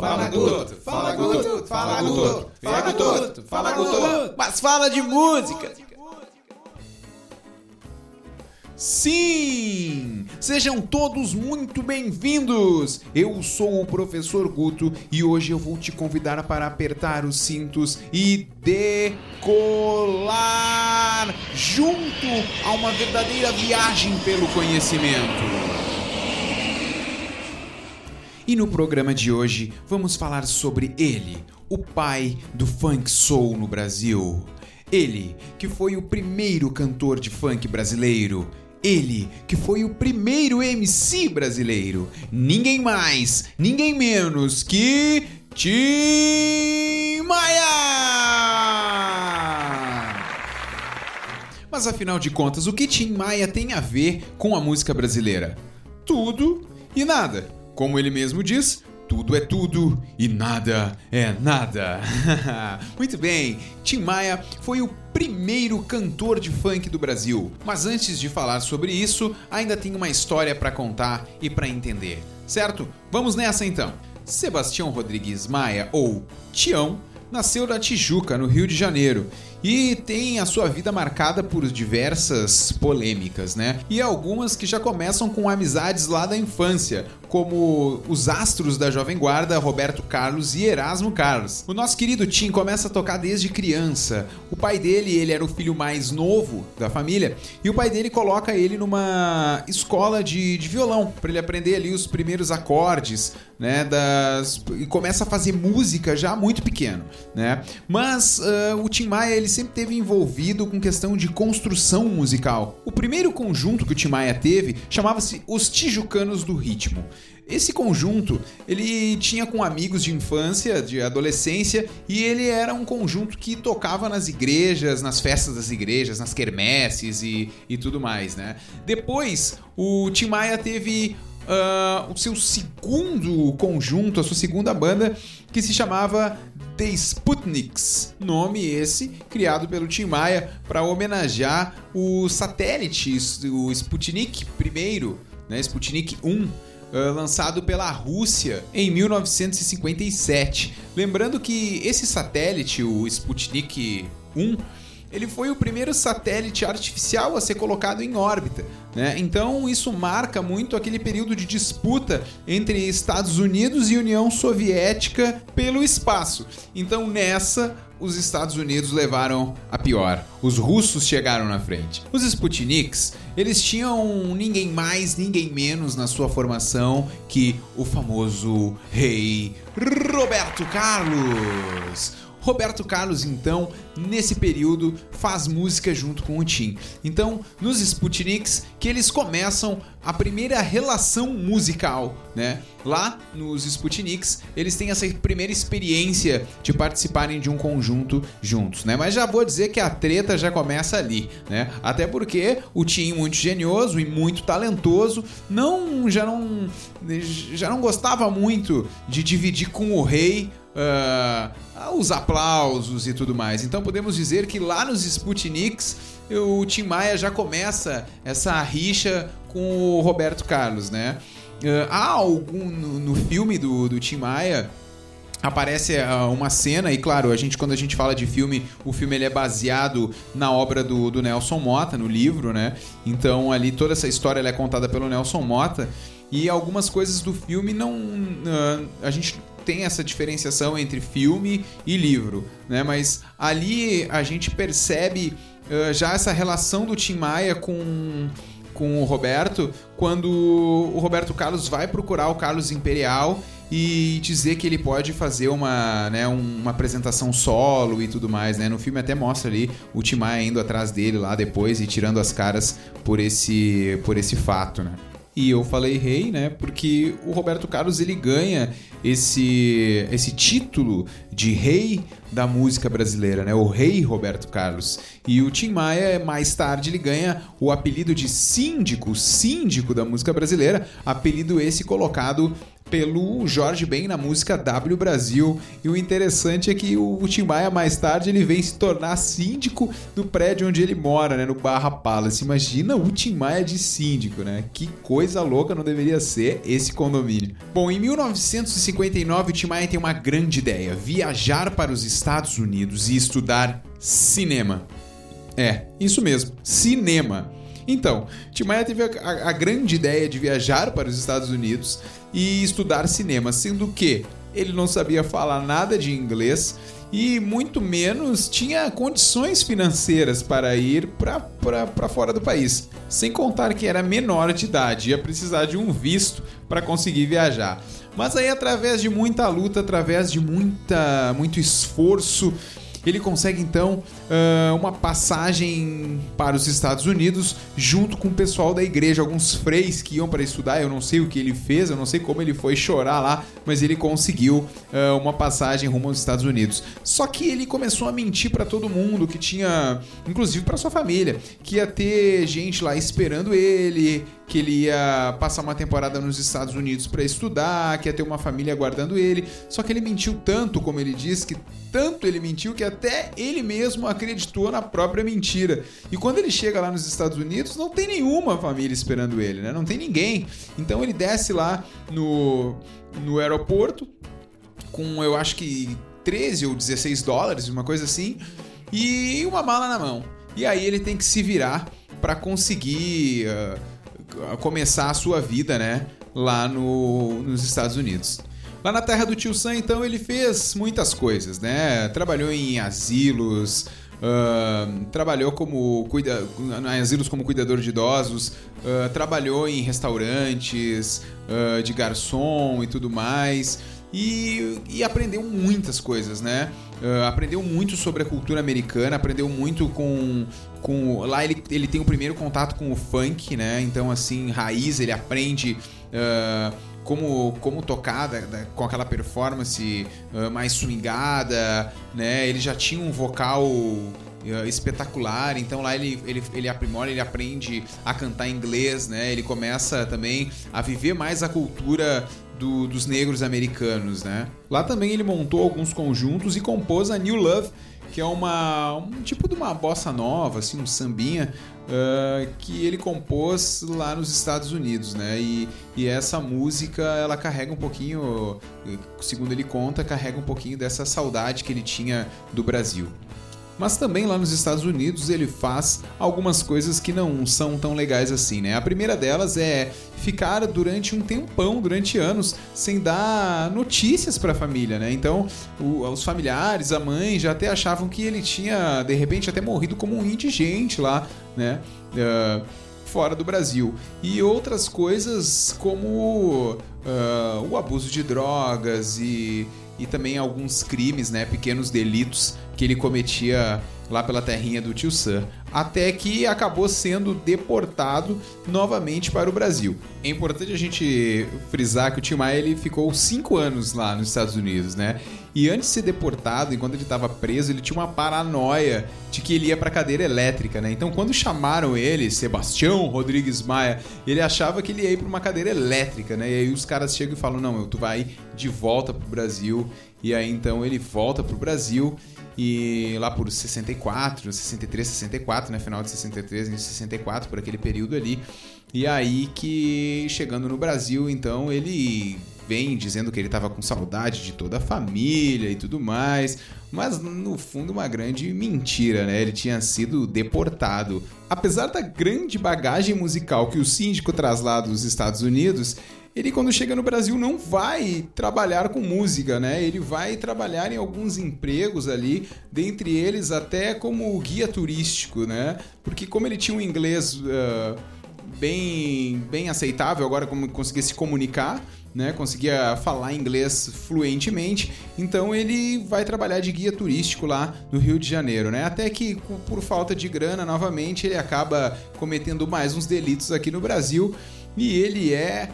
Fala Guto, fala Guto, fala Guto, fala Guto, fala Guto, mas fala de música. Sim! Sejam todos muito bem-vindos! Eu sou o professor Guto e hoje eu vou te convidar para apertar os cintos e decolar junto a uma verdadeira viagem pelo conhecimento. E no programa de hoje vamos falar sobre ele, o pai do funk soul no Brasil. Ele, que foi o primeiro cantor de funk brasileiro. Ele, que foi o primeiro MC brasileiro. Ninguém mais, ninguém menos que. Tim Maia! Mas afinal de contas, o que Tim Maia tem a ver com a música brasileira? Tudo e nada. Como ele mesmo diz, tudo é tudo e nada é nada. Muito bem, Tim Maia foi o primeiro cantor de funk do Brasil. Mas antes de falar sobre isso, ainda tem uma história para contar e para entender. Certo? Vamos nessa então. Sebastião Rodrigues Maia, ou Tião, nasceu na Tijuca, no Rio de Janeiro, e tem a sua vida marcada por diversas polêmicas, né? E algumas que já começam com amizades lá da infância, como os astros da Jovem Guarda, Roberto Carlos e Erasmo Carlos. O nosso querido Tim começa a tocar desde criança. O pai dele, ele era o filho mais novo da família, e o pai dele coloca ele numa escola de, de violão, para ele aprender ali os primeiros acordes, né, das e começa a fazer música já muito pequeno, né? Mas uh, o Tim Maia ele sempre teve envolvido com questão de construção musical. O primeiro conjunto que o Tim Maia teve chamava-se Os Tijucanos do Ritmo. Esse conjunto, ele tinha com amigos de infância, de adolescência, e ele era um conjunto que tocava nas igrejas, nas festas das igrejas, nas quermesses e, e tudo mais, né? Depois, o Tim Maia teve uh, o seu segundo conjunto, a sua segunda banda, que se chamava The Sputniks, nome esse criado pelo Tim Maia para homenagear o satélite, o Sputnik I, né, Sputnik 1, uh, lançado pela Rússia em 1957. Lembrando que esse satélite, o Sputnik 1, ele foi o primeiro satélite artificial a ser colocado em órbita. Né? Então isso marca muito aquele período de disputa entre Estados Unidos e União Soviética pelo espaço. Então nessa os Estados Unidos levaram a pior. Os russos chegaram na frente. Os Sputniks, eles tinham ninguém mais, ninguém menos na sua formação que o famoso rei Roberto Carlos. Roberto Carlos, então, nesse período, faz música junto com o Tim. Então, nos Sputniks, que eles começam a primeira relação musical, né? Lá nos Sputniks, eles têm essa primeira experiência de participarem de um conjunto juntos, né? Mas já vou dizer que a treta já começa ali, né? Até porque o Tim muito genioso e muito talentoso, não já não já não gostava muito de dividir com o rei uh, os aplausos e tudo mais. Então podemos dizer que lá nos Sputniks o Tim Maia já começa essa rixa com o Roberto Carlos, né? Uh, há algum no, no, filme do, do Tim Maia aparece uh, uma cena e claro a gente quando a gente fala de filme o filme ele é baseado na obra do, do Nelson Mota no livro né então ali toda essa história é contada pelo Nelson Mota e algumas coisas do filme não a gente tem essa diferenciação entre filme e livro, né? Mas ali a gente percebe uh, já essa relação do Tim Maia com com o Roberto quando o Roberto Carlos vai procurar o Carlos Imperial e dizer que ele pode fazer uma, né, uma apresentação solo e tudo mais, né? No filme até mostra ali o Tim Maia indo atrás dele lá depois e tirando as caras por esse por esse fato, né? E eu falei rei, né? Porque o Roberto Carlos ele ganha esse, esse título de rei da música brasileira, né? O rei Roberto Carlos. E o Tim Maia, mais tarde, ele ganha o apelido de síndico, síndico da música brasileira, apelido esse colocado pelo Jorge Ben na música W Brasil. E o interessante é que o Tim Maia mais tarde ele vem se tornar síndico do prédio onde ele mora, né, no Barra Palace. Imagina o Tim Maia de síndico, né? Que coisa louca não deveria ser esse condomínio. Bom, em 1959 o Tim Maia tem uma grande ideia: viajar para os Estados Unidos e estudar cinema. É, isso mesmo, cinema. Então, Tim Maia teve a, a, grande ideia de viajar para os Estados Unidos e estudar cinema, sendo que ele não sabia falar nada de inglês e muito menos tinha condições financeiras para ir para fora do país. Sem contar que era menor de idade, ia precisar de um visto para conseguir viajar. Mas aí, através de muita luta, através de muita, muito esforço, ele consegue então uh, uma passagem para os Estados Unidos junto com o pessoal da igreja, alguns freis que iam para estudar. Eu não sei o que ele fez, eu não sei como ele foi chorar lá, mas ele conseguiu uh, uma passagem rumo aos Estados Unidos. Só que ele começou a mentir para todo mundo que tinha, inclusive para sua família, que ia ter gente lá esperando ele, que ele ia passar uma temporada nos Estados Unidos para estudar, que ia ter uma família aguardando ele. Só que ele mentiu tanto, como ele disse, que tanto ele mentiu que até ele mesmo acreditou na própria mentira. E quando ele chega lá nos Estados Unidos, não tem nenhuma família esperando ele, né? Não tem ninguém. Então ele desce lá no, no aeroporto com, eu acho que 13 ou 16 dólares, uma coisa assim, e uma mala na mão. E aí ele tem que se virar para conseguir uh, começar a sua vida, né? Lá no, nos Estados Unidos. Lá na terra do tio Sam, então, ele fez muitas coisas, né? Trabalhou em asilos, uh, trabalhou como cuida, em asilos como cuidador de idosos, uh, trabalhou em restaurantes, uh, de garçom e tudo mais. E, e, aprendeu muitas coisas, né? Aprendeu muito sobre a cultura americana, aprendeu muito com. Com lá ele, ele tem o primeiro contato com o funk, né? Então, assim, raiz, ele aprende. Uh, como, como tocar da, da, com aquela performance uh, mais swingada, né? Ele já tinha um vocal uh, espetacular, então lá ele, ele, ele aprimora, ele aprende a cantar inglês, né? Ele começa também a viver mais a cultura do, dos negros americanos, né? Lá também ele montou alguns conjuntos e compôs a New Love, que é uma um tipo de uma bossa nova, assim, um sambinha uh, que ele compôs lá nos Estados Unidos, né? E, e essa música ela carrega um pouquinho, segundo ele conta, carrega um pouquinho dessa saudade que ele tinha do Brasil. Mas também lá nos Estados Unidos ele faz algumas coisas que não são tão legais assim, né? A primeira delas é ficar durante um tempão, durante anos, sem dar notícias para a família, né? Então, o, os familiares, a mãe já até achavam que ele tinha, de repente, até morrido como um indigente lá, né? Uh, fora do Brasil. E outras coisas como uh, o abuso de drogas e, e também alguns crimes, né? Pequenos delitos que ele cometia lá pela terrinha do tio Sam, até que acabou sendo deportado novamente para o Brasil. É importante a gente frisar que o tio Maia ele ficou cinco anos lá nos Estados Unidos, né? E antes de ser deportado, enquanto ele estava preso, ele tinha uma paranoia de que ele ia para cadeira elétrica, né? Então, quando chamaram ele, Sebastião Rodrigues Maia, ele achava que ele ia ir para uma cadeira elétrica, né? E aí os caras chegam e falam: "Não, tu vai de volta pro Brasil". E aí então ele volta pro Brasil e lá por 64, 63, 64, né? Final de 63, em 64, por aquele período ali. E aí que chegando no Brasil, então ele vem dizendo que ele estava com saudade de toda a família e tudo mais, mas no fundo uma grande mentira, né? Ele tinha sido deportado. Apesar da grande bagagem musical que o síndico traz lá dos Estados Unidos, ele quando chega no Brasil não vai trabalhar com música, né? Ele vai trabalhar em alguns empregos ali, dentre eles até como guia turístico, né? Porque como ele tinha um inglês uh, bem, bem aceitável, agora como conseguia se comunicar, né, conseguia falar inglês fluentemente, então ele vai trabalhar de guia turístico lá no Rio de Janeiro, né? Até que por falta de grana, novamente, ele acaba cometendo mais uns delitos aqui no Brasil e ele é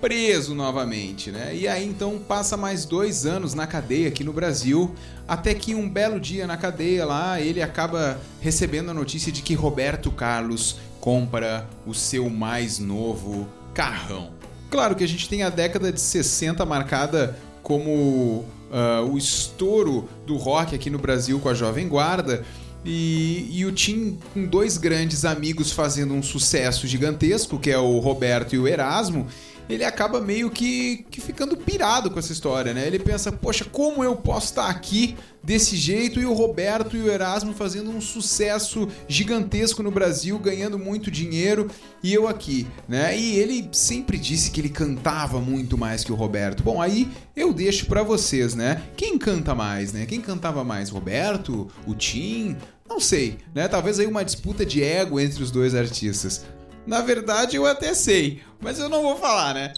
preso novamente, né? E aí então passa mais dois anos na cadeia aqui no Brasil, até que um belo dia na cadeia lá ele acaba recebendo a notícia de que Roberto Carlos compra o seu mais novo carrão. Claro que a gente tem a década de 60 marcada como uh, o estouro do rock aqui no Brasil com a Jovem Guarda. E, e, o Tim com dois grandes amigos fazendo um sucesso gigantesco, que é o Roberto e o Erasmo, ele acaba meio que, que ficando pirado com essa história, né? Ele pensa, poxa, como eu posso estar aqui desse jeito e o Roberto e o Erasmo fazendo um sucesso gigantesco no Brasil, ganhando muito dinheiro e eu aqui, né? E ele sempre disse que ele cantava muito mais que o Roberto. Bom, aí eu deixo para vocês, né? Quem canta mais, né? Quem cantava mais, Roberto, o Tim? Não sei, né? Talvez aí uma disputa de ego entre os dois artistas. Na verdade, eu até sei, mas eu não vou falar, né?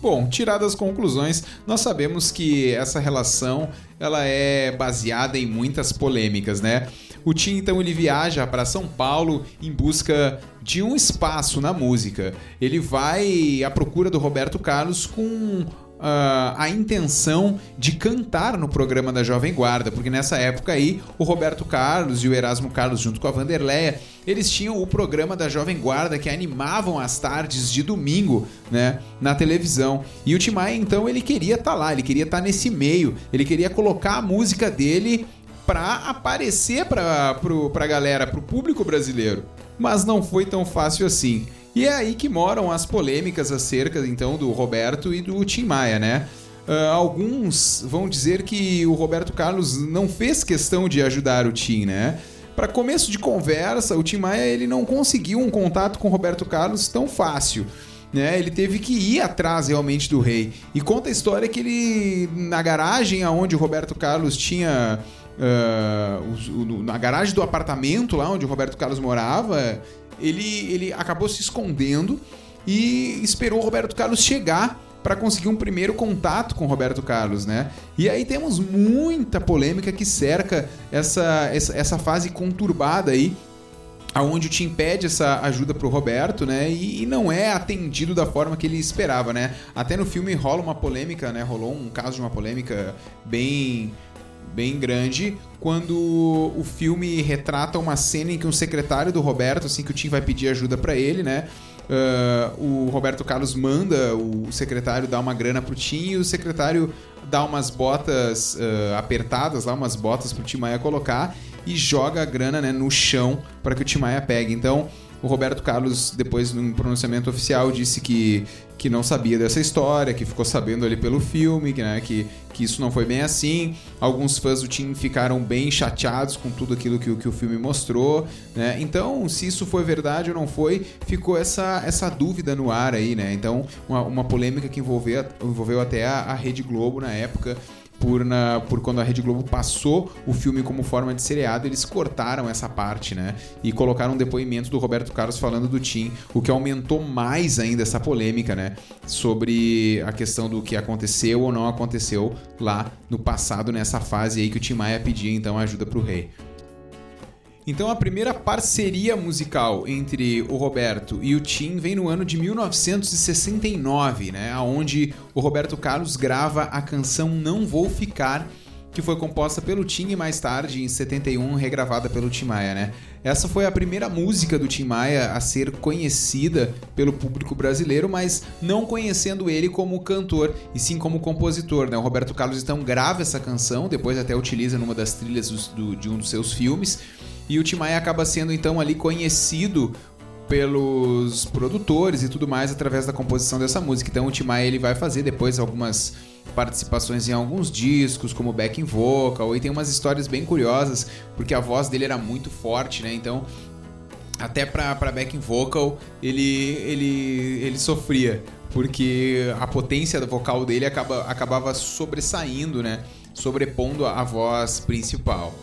Bom, tiradas as conclusões, nós sabemos que essa relação ela é baseada em muitas polêmicas, né? O Tim então ele viaja para São Paulo em busca de um espaço na música. Ele vai à procura do Roberto Carlos com uh, a intenção de cantar no programa da Jovem Guarda, porque nessa época aí o Roberto Carlos e o Erasmo Carlos, junto com a Vanderleia, eles tinham o programa da Jovem Guarda que animavam as tardes de domingo, né, na televisão. E o Timaya então ele queria estar tá lá, ele queria estar tá nesse meio, ele queria colocar a música dele para aparecer para a galera, para o público brasileiro. Mas não foi tão fácil assim. E é aí que moram as polêmicas acerca então do Roberto e do Tim Maia, né? Uh, alguns vão dizer que o Roberto Carlos não fez questão de ajudar o Tim, né? Para começo de conversa, o Tim Maia ele não conseguiu um contato com o Roberto Carlos tão fácil. Né, ele teve que ir atrás realmente do rei. E conta a história que ele, na garagem onde o Roberto Carlos tinha. Uh, na garagem do apartamento lá onde o Roberto Carlos morava, ele, ele acabou se escondendo e esperou o Roberto Carlos chegar para conseguir um primeiro contato com Roberto Carlos, né? E aí temos muita polêmica que cerca essa, essa, essa fase conturbada aí aonde o Tim pede essa ajuda pro Roberto, né? E, não é atendido da forma que ele esperava, né? Até no filme rola uma polêmica, né? Rolou um caso de uma polêmica bem bem grande quando o filme retrata uma cena em que um secretário do Roberto, assim que o Tim vai pedir ajuda para ele, né? Uh, o Roberto Carlos manda o secretário dar uma grana pro Tim e o secretário dá umas botas uh, apertadas lá, umas botas pro Tim Maia colocar e joga a grana né, no chão para que o Tim Maia pegue. Então o Roberto Carlos, depois, num pronunciamento oficial, disse que, que não sabia dessa história, que ficou sabendo ali pelo filme, que, né, que, que isso não foi bem assim. Alguns fãs do time ficaram bem chateados com tudo aquilo que, que o filme mostrou. Né? Então, se isso foi verdade ou não foi, ficou essa, essa dúvida no ar aí, né? Então, uma, uma polêmica que envolveu, envolveu até a, a Rede Globo na época por, na, por quando a Rede Globo passou o filme como forma de seriado, eles cortaram essa parte, né? E colocaram um depoimento do Roberto Carlos falando do Tim, o que aumentou mais ainda essa polêmica, né? Sobre a questão do que aconteceu ou não aconteceu lá no passado, nessa fase aí que o Tim Maia pedia então ajuda pro rei. Então a primeira parceria musical entre o Roberto e o Tim vem no ano de 1969, né, onde o Roberto Carlos grava a canção Não Vou Ficar, que foi composta pelo Tim e mais tarde, em 71, regravada pelo Tim Maia, né? Essa foi a primeira música do Tim Maia a ser conhecida pelo público brasileiro, mas não conhecendo ele como cantor, e sim como compositor, né? O Roberto Carlos então grava essa canção, depois até utiliza numa das trilhas do, de um dos seus filmes, e o Tim Maia acaba sendo então ali conhecido pelos produtores e tudo mais através da composição dessa música. Então o Tim Maia ele vai fazer depois algumas participações em alguns discos, como backing vocal, e tem umas histórias bem curiosas, porque a voz dele era muito forte, né? Então, até pra backing vocal, ele, ele, ele sofria, porque a potência vocal dele acaba, acabava sobressaindo, né? Sobrepondo a voz principal.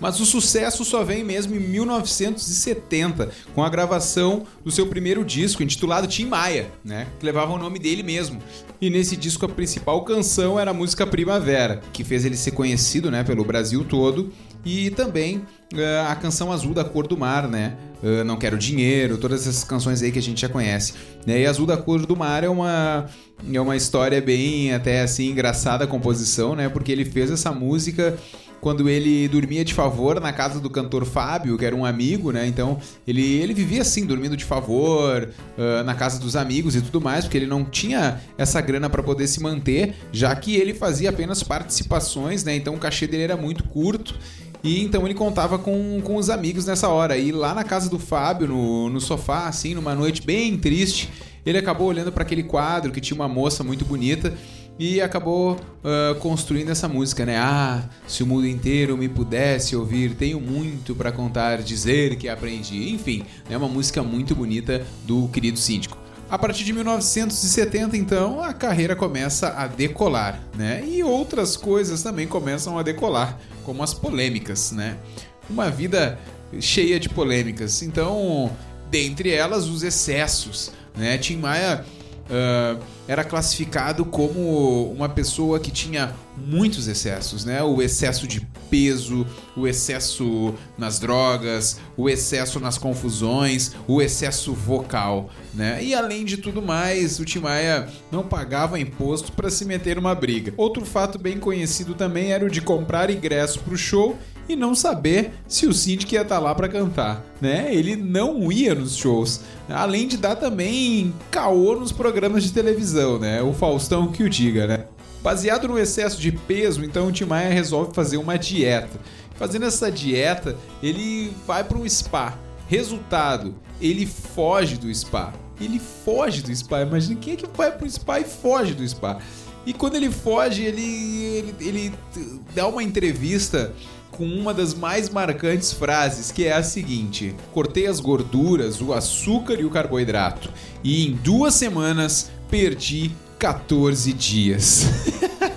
Mas o sucesso só vem mesmo em 1970, com a gravação do seu primeiro disco, intitulado Tim Maia, né? Que levava o nome dele mesmo. E nesse disco a principal canção era a música Primavera, que fez ele ser conhecido, né, pelo Brasil todo, e também uh, a canção Azul da Cor do Mar, né? Uh, Não Quero Dinheiro, todas essas canções aí que a gente já conhece. Né? E Azul da Cor do Mar é uma, é uma história bem até assim engraçada a composição, né? Porque ele fez essa música quando ele dormia de favor na casa do cantor Fábio, que era um amigo, né? Então ele, ele vivia assim, dormindo de favor, uh, na casa dos amigos e tudo mais, porque ele não tinha essa grana para poder se manter, já que ele fazia apenas participações, né? Então o cachê dele era muito curto. E então ele contava com, com os amigos nessa hora. E lá na casa do Fábio, no, no sofá, assim, numa noite bem triste, ele acabou olhando para aquele quadro que tinha uma moça muito bonita e acabou uh, construindo essa música, né? Ah, se o mundo inteiro me pudesse ouvir, tenho muito para contar, dizer que aprendi. Enfim, é uma música muito bonita do querido síndico. A partir de 1970, então, a carreira começa a decolar, né? E outras coisas também começam a decolar, como as polêmicas, né? Uma vida cheia de polêmicas. Então, dentre elas, os excessos, né? Tim Maia uh, era classificado como uma pessoa que tinha muitos excessos, né? O excesso de peso, o excesso nas drogas, o excesso nas confusões, o excesso vocal, né? E além de tudo mais, o Tim Maia não pagava imposto para se meter numa briga. Outro fato bem conhecido também era o de comprar ingresso para o show e não saber se o Cintiq ia estar tá lá para cantar, né? Ele não ia nos shows, além de dar também caô nos programas de televisão, né? O Faustão que o diga, né? Baseado no excesso de peso, então o Tim Maia resolve fazer uma dieta. Fazendo essa dieta, ele vai para um spa. Resultado, ele foge do spa. Ele foge do spa. Imagina quem é que vai para o spa e foge do spa. E quando ele foge, ele, ele, ele dá uma entrevista com uma das mais marcantes frases, que é a seguinte: Cortei as gorduras, o açúcar e o carboidrato, e em duas semanas perdi 14 dias.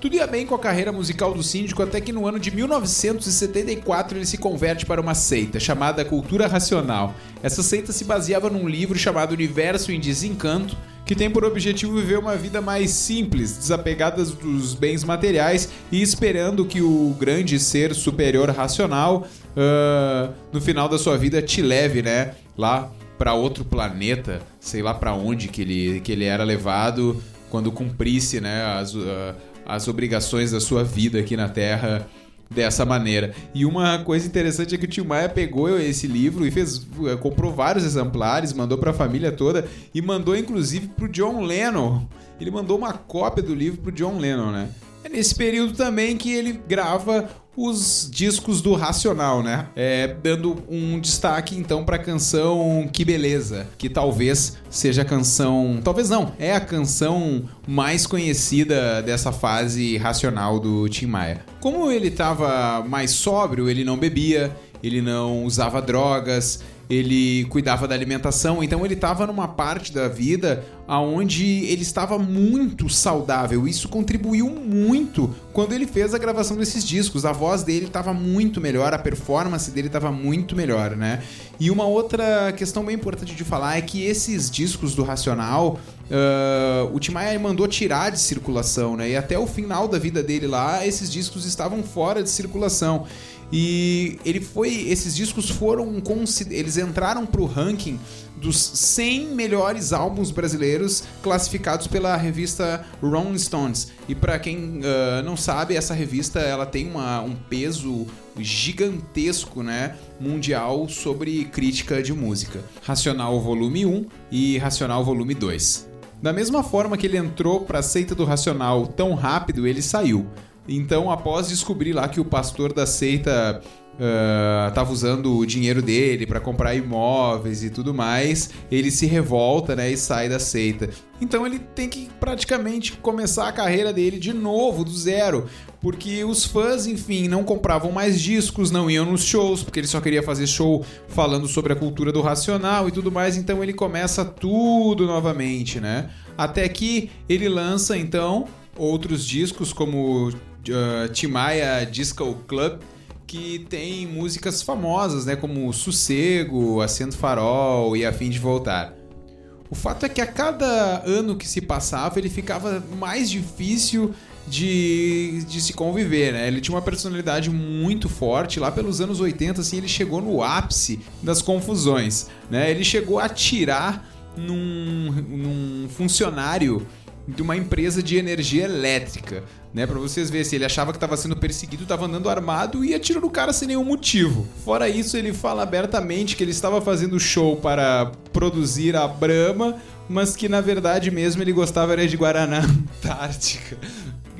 Tudo ia bem com a carreira musical do síndico até que no ano de 1974 ele se converte para uma seita chamada Cultura Racional. Essa seita se baseava num livro chamado Universo em Desencanto, que tem por objetivo viver uma vida mais simples, desapegada dos bens materiais e esperando que o grande ser superior racional uh, no final da sua vida te leve, né, lá para outro planeta, sei lá para onde que ele, que ele era levado quando cumprisse, né, as, uh, as obrigações da sua vida aqui na Terra dessa maneira. E uma coisa interessante é que o tio Maia pegou esse livro e fez, uh, comprou vários exemplares, mandou para a família toda e mandou inclusive pro John Lennon. Ele mandou uma cópia do livro pro John Lennon, né? É nesse período também que ele grava os discos do Racional, né? É, dando um destaque então para a canção Que Beleza, que talvez seja a canção, talvez não, é a canção mais conhecida dessa fase racional do Tim Maia. Como ele estava mais sóbrio, ele não bebia, ele não usava drogas, ele cuidava da alimentação, então ele estava numa parte da vida aonde ele estava muito saudável. Isso contribuiu muito quando ele fez a gravação desses discos. A voz dele estava muito melhor, a performance dele estava muito melhor, né? E uma outra questão bem importante de falar é que esses discos do Racional, uh, o Tim Maia mandou tirar de circulação, né? E até o final da vida dele lá, esses discos estavam fora de circulação. E ele foi. Esses discos foram. Eles entraram pro ranking dos 100 melhores álbuns brasileiros classificados pela revista Rolling Stones. E para quem uh, não sabe, essa revista ela tem uma, um peso gigantesco, né, mundial sobre crítica de música. Racional Volume 1 e Racional Volume 2. Da mesma forma que ele entrou para a seita do Racional tão rápido, ele saiu. Então, após descobrir lá que o pastor da seita uh, usando o dinheiro dele para comprar imóveis e tudo mais, ele se revolta, né, e sai da seita. Então ele tem que praticamente começar a carreira dele de novo, do zero, porque os fãs, enfim, não compravam mais discos, não iam nos shows, porque ele só queria fazer show falando sobre a cultura do racional e tudo mais, então ele começa tudo novamente, né? Até que ele lança então outros discos como uh, Timaya Disco Club, que tem músicas famosas, né, como Sossego, Acento Farol e A Fim de Voltar. O fato é que a cada ano que se passava, ele ficava mais difícil de, de se conviver, né? Ele tinha uma personalidade muito forte. Lá pelos anos 80, assim, ele chegou no ápice das confusões, né? Ele chegou a atirar num, num funcionário de uma empresa de energia elétrica, né? Para vocês verem se ele achava que estava sendo perseguido, estava andando armado e atirou no cara sem nenhum motivo. Fora isso, ele fala abertamente que ele estava fazendo show para produzir a Brahma, mas que na verdade mesmo ele gostava era de Guaraná Antártica.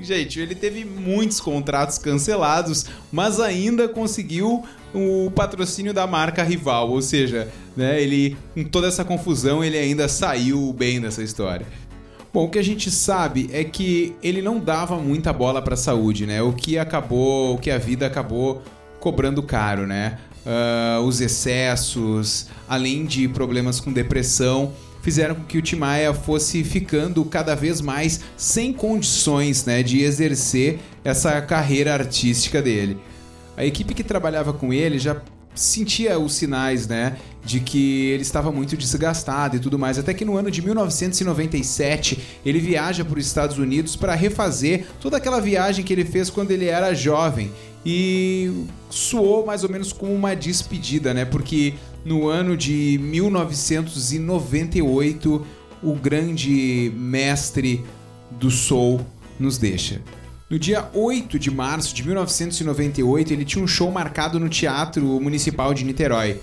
Gente, ele teve muitos contratos cancelados, mas ainda conseguiu o patrocínio da marca rival, ou seja, né, ele com toda essa confusão, ele ainda saiu bem dessa história. Bom, o que a gente sabe é que ele não dava muita bola para a saúde, né? O que acabou, o que a vida acabou cobrando caro, né? Uh, os excessos, além de problemas com depressão, fizeram com que o Timaya fosse ficando cada vez mais sem condições né, de exercer essa carreira artística dele. A equipe que trabalhava com ele já sentia os sinais, né, de que ele estava muito desgastado e tudo mais. Até que no ano de 1997 ele viaja para os Estados Unidos para refazer toda aquela viagem que ele fez quando ele era jovem e soou mais ou menos como uma despedida, né? Porque no ano de 1998 o grande mestre do soul nos deixa. No dia 8 de março de 1998, ele tinha um show marcado no Teatro Municipal de Niterói.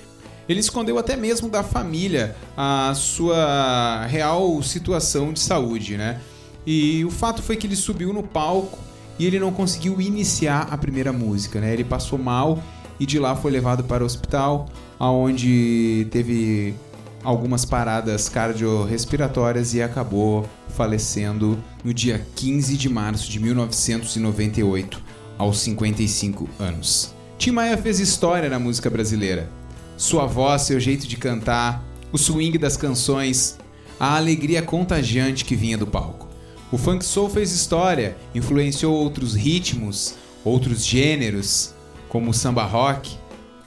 Ele escondeu até mesmo da família a sua real situação de saúde, né? E o fato foi que ele subiu no palco e ele não conseguiu iniciar a primeira música, né? Ele passou mal e de lá foi levado para o hospital, aonde teve algumas paradas cardiorrespiratórias e acabou falecendo no dia 15 de março de 1998, aos 55 anos. Tim Maia fez história na música brasileira. Sua voz, seu jeito de cantar, o swing das canções, a alegria contagiante que vinha do palco. O funk soul fez história, influenciou outros ritmos, outros gêneros, como o samba rock,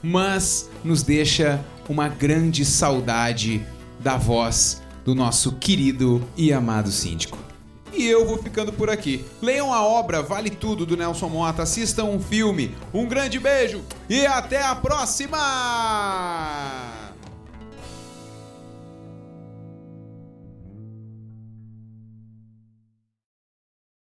mas nos deixa uma grande saudade da voz do nosso querido e amado síndico. E eu vou ficando por aqui. Leiam a obra Vale Tudo do Nelson Mota, assistam um filme. Um grande beijo e até a próxima!